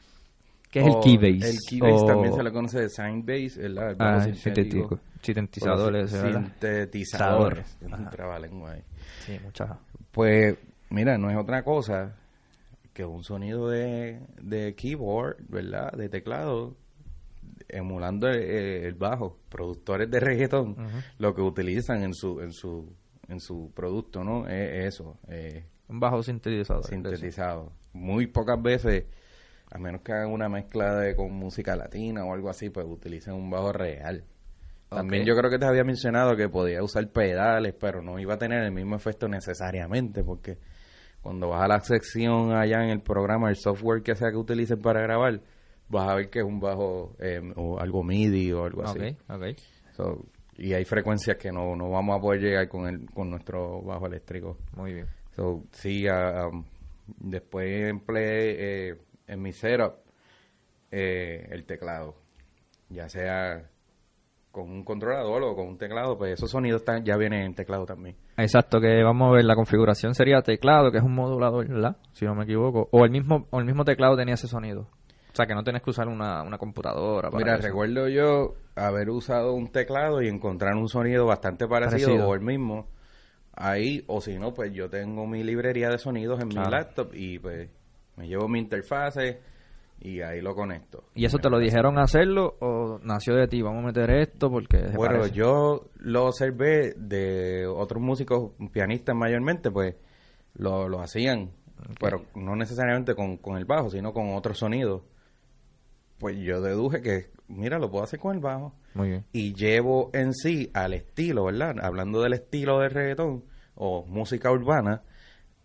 ¿Qué es el Keybase? El Keybase O- también se le conoce de Signbase, bajo Ah, sintético. Sintetizadores. Sintetizadores. Es un trabalengua ahí. Sí, muchas. Pues, mira, no es otra cosa que un sonido de, de keyboard, ¿verdad? De teclado, emulando el, el bajo. Productores de reggaetón, lo que utilizan en su, en su, en su producto, ¿no? Es eso, eh, Un bajo sintetizador. sintetizado. Muy pocas veces, a menos que hagan una mezcla de, con música latina o algo así, pues utilizan un bajo real. También yo creo que te había mencionado que podía usar pedales, pero no iba a tener el mismo efecto necesariamente, porque cuando vas a la sección allá en el programa, el software que sea que utilicen para grabar, vas a ver que es un bajo eh, o algo MIDI o algo así. Ok, ok. So, y hay frecuencias que no, no vamos a poder llegar con el, con nuestro bajo eléctrico. Muy bien. So, sí, um, después empleé eh, en mi setup eh, el teclado, ya sea con un controlador o con un teclado, pues esos sonidos están, ya vienen en teclado también. Exacto, que vamos a ver, la configuración sería teclado, que es un modulador, ¿verdad? Si no me equivoco. O el mismo, o el mismo teclado tenía ese sonido. O sea, que no tienes que usar una, una computadora para Mira, eso. recuerdo yo haber usado un teclado y encontrar un sonido bastante parecido, Parecido. o el mismo ahí, o si no, pues yo tengo mi librería de sonidos en Claro. mi laptop y pues me llevo mi interfase y ahí lo conecto. ¿Y eso te lo dijeron hacerlo o nació de ti? Vamos a meter esto porque se Bueno, parece. yo lo observé de otros músicos, pianistas mayormente, pues lo, lo hacían, pero no necesariamente con, con el bajo, sino con otros sonidos. Pues yo deduje que, mira, lo puedo hacer con el bajo. Muy bien. Y llevo en sí al estilo, ¿verdad? Hablando del estilo del reggaetón o música urbana,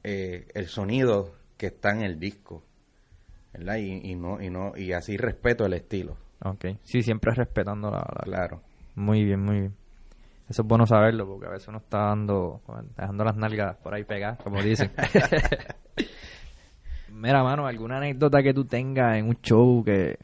eh, el sonido que está en el disco, ¿verdad? Y, y no, y no, y así respeto el estilo, Ok. Sí, siempre respetando la, la- claro. Muy bien, muy bien. Eso es bueno saberlo porque a veces uno está dando, dejando las nalgas por ahí pegadas, como dicen. Mira, mano, alguna anécdota que tú tengas en un show que,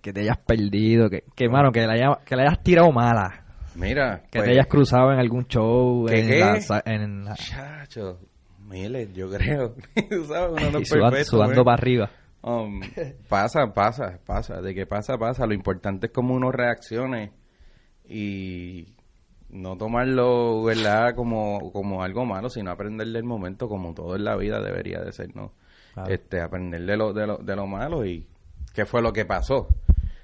que te hayas perdido, que, que mano, que la, haya- que la hayas tirado mala, Mira, que pues, te hayas cruzado en algún show, ¿Qué, en, qué? La, en la- Chacho, miles, yo creo. Sabes, uno no y es sudan- perfecto, sudando ¿eh? para arriba. Um, pasa, pasa, pasa. De que pasa, pasa. Lo importante es cómo uno reaccione y no tomarlo, ¿verdad? Como, como algo malo, sino aprender del momento como todo en la vida debería de ser, ¿no? Claro. Este, aprender de lo, de, lo, de lo malo y qué fue lo que pasó.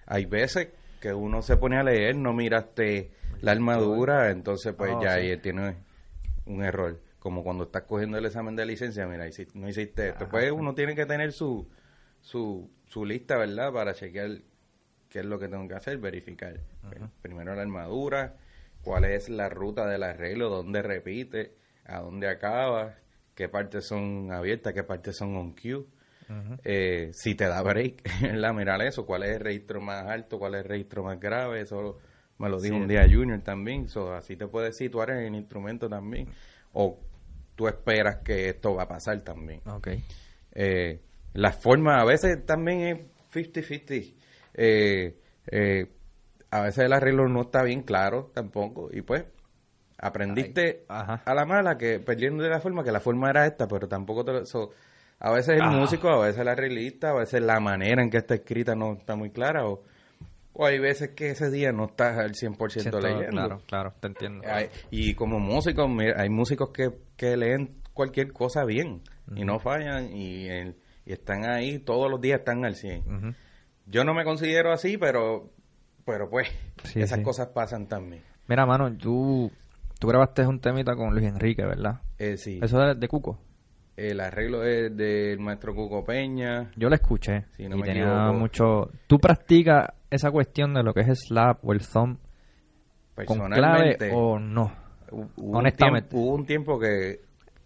Hay veces que uno se pone a leer, no miraste la armadura, entonces pues Oh, ya sí. ahí tiene un error. Como cuando estás cogiendo el examen de licencia, mira, no hiciste esto. Pues uno tiene que tener su, su, su lista, ¿verdad? Para chequear qué es lo que tengo que hacer, verificar. Primero la armadura, cuál es la ruta del arreglo, dónde repite, a dónde acaba, qué qué partes son abiertas, qué partes son on cue. Eh, si te da break, la mirar eso, cuál es el registro más alto, cuál es el registro más grave, eso me lo dijo un día Junior también, so, así te puedes situar en el instrumento también, o tú esperas que esto va a pasar también. Okay. Eh, la forma a veces también es 50-50. Eh, eh, a veces el arreglo no está bien claro tampoco y pues aprendiste a la mala que perdiendo de la forma que la forma era esta, pero tampoco te lo... a veces el ah. músico, a veces el arreglista, a veces la manera en que está escrita no está muy clara o, o hay veces que ese día no estás al 100% leyendo. Claro, claro, te entiendo. y como músico, hay músicos que, que leen cualquier cosa bien y no fallan y, y, están ahí, todos los días están al 100. Yo no me considero así, pero, pero pues esas cosas pasan también. Mira, mano, tú, tú grabaste un temita con Luis Enrique, ¿verdad? Eh, sí. ¿Eso es de Cuco? El arreglo es del maestro Cuco Peña. Yo lo escuché. y tenía mucho... ¿Tú practicas esa cuestión de lo que es slap o el thumb con clave o no? Honestamente. hubo un tiempo que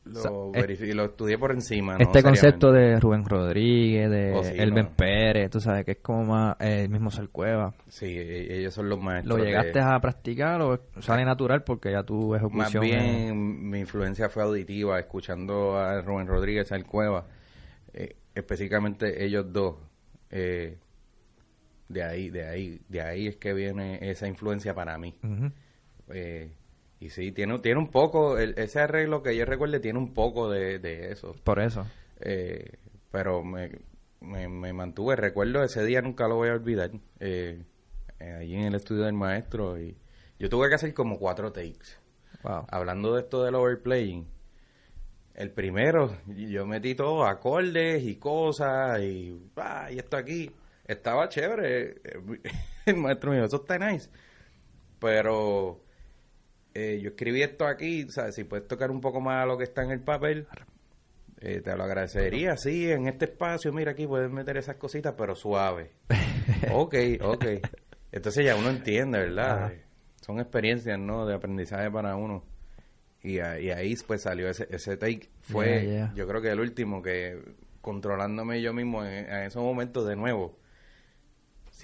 lo, lo estudié por encima. Este concepto de Rubén Rodríguez, de oh, Elben Pérez, tú sabes que es como más eh, el mismo Cueva Sí, e, ellos son los maestros. ¿Lo llegaste a practicar o sale natural porque ya tu ejecución? Más bien mi influencia fue auditiva, escuchando a Rubén Rodríguez, Cueva eh, específicamente ellos dos. Eh, de ahí, de ahí, de ahí es que viene esa influencia para mí. eh, y sí, tiene, tiene un poco, ese arreglo que yo recuerde tiene un poco de, eso. Por eso. Eh, pero me, me, mantuve, recuerdo ese día, nunca lo voy a olvidar, eh, allí en el estudio del maestro. y Yo tuve que hacer como cuatro takes. Wow. Hablando de esto del overplaying. El primero, yo metí todo, acordes y cosas, y, ah, y esto aquí. Estaba chévere. El maestro mío, eso está nice. Pero eh, yo escribí esto aquí, ¿sabes? Si puedes tocar un poco más lo que está en el papel, eh, te lo agradecería. Sí, en este espacio, mira aquí puedes meter esas cositas, pero suave. ok, ok. Entonces ya uno entiende, ¿verdad? Son experiencias, ¿no? De aprendizaje para uno. Y, ahí pues salió ese, ese take. Fue, yo creo que el último que controlándome yo mismo en, esos momentos de nuevo.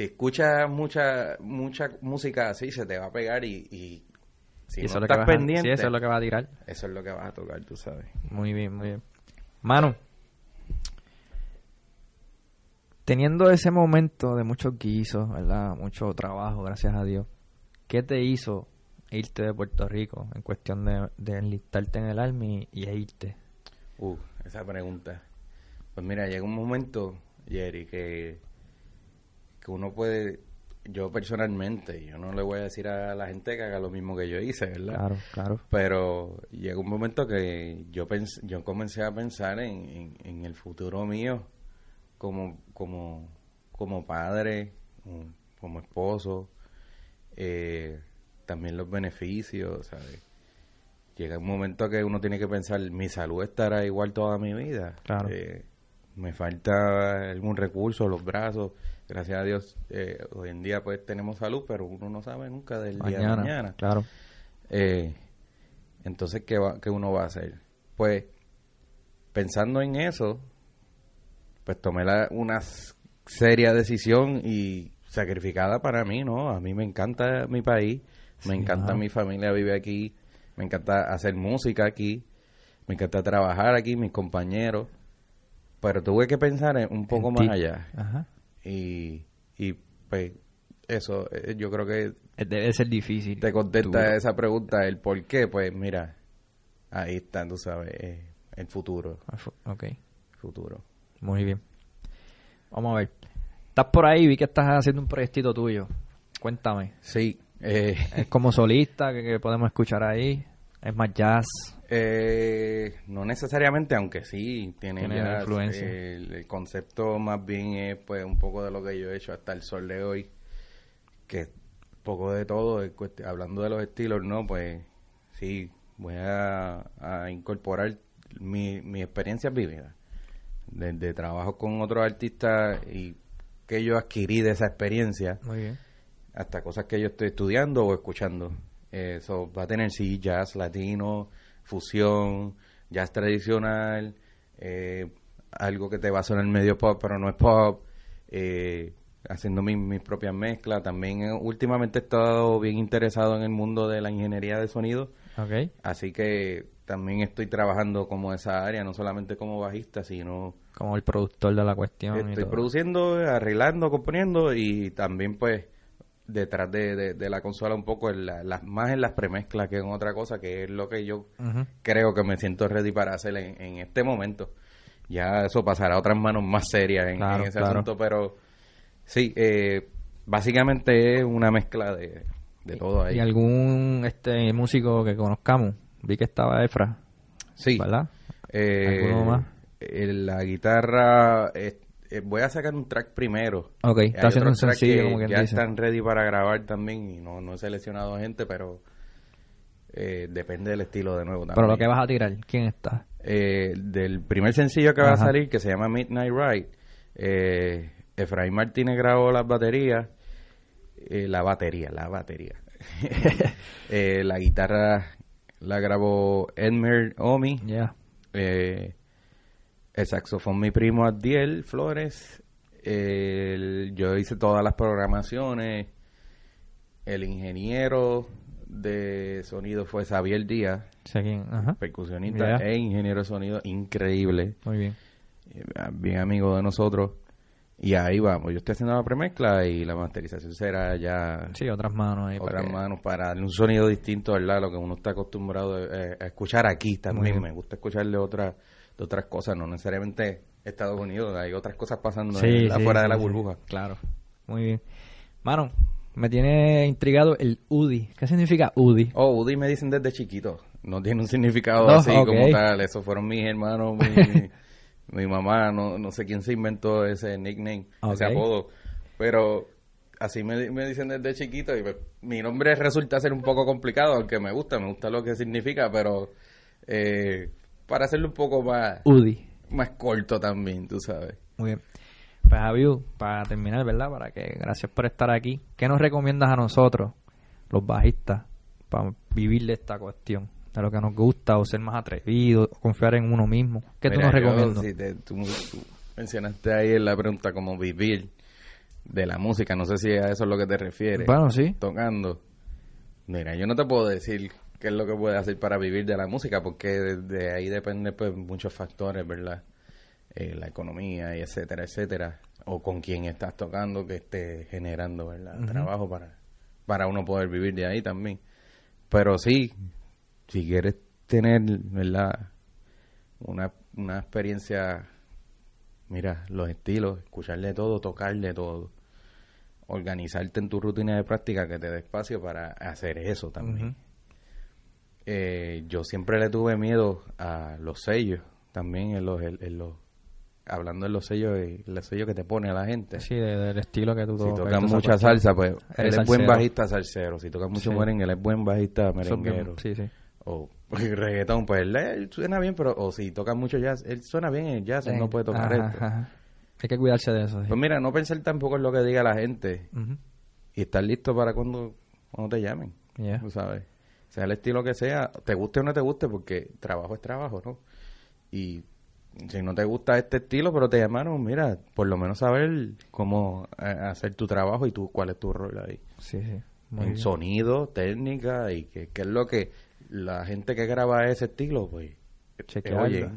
Si escuchas mucha mucha música así, se te va a pegar y si eso estás pendiente, eso es lo que va a tirar. Eso es lo que vas a tocar, tú sabes. Muy bien, muy bien. Mano, teniendo ese momento de muchos guisos, ¿verdad? Mucho trabajo, gracias a Dios. ¿Qué te hizo irte de Puerto Rico en cuestión de, de enlistarte en el Army y, e irte? Uh, esa pregunta. Pues mira, llega un momento, Jerry, que, que uno puede yo personalmente, yo no le voy a decir a la gente que haga lo mismo que yo hice, ¿verdad? Claro, claro. Pero llegó un momento que yo yo comencé a pensar en, en, el futuro mío como, como, como padre, como esposo, eh, también los beneficios, ¿sabes? Llega un momento que uno tiene que pensar, mi salud estará igual toda mi vida. Claro. Eh, me falta algún recurso, los brazos gracias a Dios, eh, hoy en día pues tenemos salud, pero uno no sabe nunca del día de mañana. Claro. Eh, entonces, ¿qué, va, ¿qué uno va a hacer? Pues, pensando en eso, pues tomé la, una seria decisión y sacrificada para mí, ¿no? A mí me encanta mi país, me encanta mi familia vive aquí, me encanta hacer música aquí, me encanta trabajar aquí, mis compañeros, pero tuve que pensar un poco más allá. Ajá. Y, y pues eso, eh, yo creo que... Debe ser difícil. Te contesta esa pregunta, el por qué, pues mira, ahí está, tú sabes, eh, el futuro. Ok. futuro. Muy bien. Vamos a ver. Estás por ahí, vi que estás haciendo un proyectito tuyo. Cuéntame. Sí. Eh, es como solista que podemos escuchar ahí. Es más jazz. Eh, no necesariamente, aunque sí tiene, influencia. el, concepto más bien es pues un poco de lo que yo he hecho hasta el sol de hoy, que poco de todo, hablando de los estilos, no, pues sí, voy a, incorporar mi, mi experiencia vivida de, trabajo con otros artistas y que yo adquirí de esa experiencia, hasta cosas que yo estoy estudiando o escuchando. Eso va a tener sí jazz, latino, fusión, jazz tradicional, eh, algo que te va a sonar medio pop, pero no es pop, eh, haciendo mis propias mezclas. También eh, últimamente he estado bien interesado en el mundo de la ingeniería de sonido. Okay. Así que también estoy trabajando como esa área, no solamente como bajista, sino... Como el productor de la cuestión. Estoy produciendo, arreglando, componiendo y también pues detrás de, de, la consola un poco las más en las premezclas que en otra cosa, que es lo que yo creo que me siento ready para hacer en, este momento. Ya eso pasará a otras manos más serias en, ese asunto, pero sí, eh, básicamente es una mezcla de, todo ahí. ¿Y algún este músico que conozcamos? Vi que estaba Efra. Sí. ¿Verdad? Eh, más? la guitarra... Eh, voy a sacar un track primero. Ok, está haciendo un sencillo, como Ya están ready para grabar también y no, no he seleccionado gente, pero eh, depende del estilo de nuevo también. Pero lo que vas a tirar, ¿quién está? Eh, del primer sencillo que va a salir, que se llama Midnight Ride, eh, Efraín Martínez grabó las baterías, la batería, la batería. la guitarra la grabó Edmer Omi. Ya. Eh, el saxofón mi primo Adiel Flores, yo hice todas las programaciones, el ingeniero de sonido fue Xavier Díaz, percusionista e ingeniero de sonido increíble. Muy bien. Eh, bien amigo de nosotros. Y ahí vamos, yo estoy haciendo la premezcla y la masterización será ya... Sí, otras manos ahí. Otras manos para darle un sonido distinto, ¿verdad? Lo que uno está acostumbrado eh, a, escuchar aquí también. Me gusta escucharle otra otras cosas, no necesariamente Estados Unidos, hay otras cosas pasando afuera de la burbuja. claro, muy bien. Mano, me tiene intrigado el UDI. ¿Qué significa UDI? Oh, UDI me dicen desde chiquito. No tiene un significado así como tal. Eso fueron mis hermanos, mi, mamá, no, no sé quién se inventó ese nickname, ese apodo. Pero así me, me, dicen desde chiquito y pues, mi nombre resulta ser un poco complicado, aunque me gusta, me gusta lo que significa, pero eh, para hacerlo un poco más... UDI. Más corto también, tú sabes. Muy bien. Pues Javiu, para terminar, ¿verdad? Para que gracias por estar aquí. ¿Qué nos recomiendas a nosotros, los bajistas, para vivir de esta cuestión? De lo que nos gusta, o ser más atrevido, o confiar en uno mismo. ¿Qué tú nos recomiendas? Si tú, mencionaste ahí en la pregunta como vivir de la música, no sé si a eso es lo que te refieres. Bueno, sí. Tocando. Mira, yo no te puedo decir qué es lo que puede hacer para vivir de la música, porque de, ahí depende pues muchos factores, ¿verdad? Eh, la economía y etcétera, etcétera, o con quién estás tocando que esté generando, ¿verdad? Trabajo para, para uno poder vivir de ahí también. Pero sí, si quieres tener, ¿verdad? Una, una experiencia, mira, los estilos, escucharle todo, tocarle todo, organizarte en tu rutina de práctica que te dé espacio para hacer eso también eh, yo siempre le tuve miedo a los sellos, también en los, en los hablando de los sellos, los sellos que te pone a la gente. Sí, del estilo que tú Si tocas mucha salsa, pues él es buen bajista salsero. Si tocas mucho merengue, él es buen bajista merenguero. Sí, sí. O reggaetón, pues él, suena bien, pero o si tocas mucho jazz, él suena bien en jazz, él no puede tocar esto. Hay que cuidarse de eso. Pues mira, no pensar tampoco en lo que diga la gente y estar listo para cuando, cuando te llamen. Ya. Tú sabes sea el estilo que sea, te guste o no te guste, porque trabajo es trabajo, ¿no? Y si no te gusta este estilo, pero te llamaron, mira, por lo menos saber cómo eh, hacer tu trabajo y tú, cuál es tu rol ahí. Sí, sí. en sonido, técnica y qué es lo que la gente que graba ese estilo, pues, oye,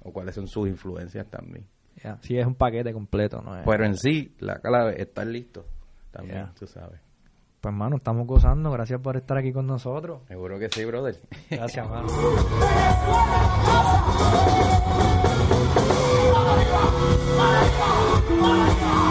o cuáles son sus influencias también. Sí, es un paquete completo, ¿no? Pero en sí, la clave es estar listo también, tú sabes. Pues, mano, estamos gozando. Gracias por estar aquí con nosotros. Seguro que sí, brother. Gracias, mano.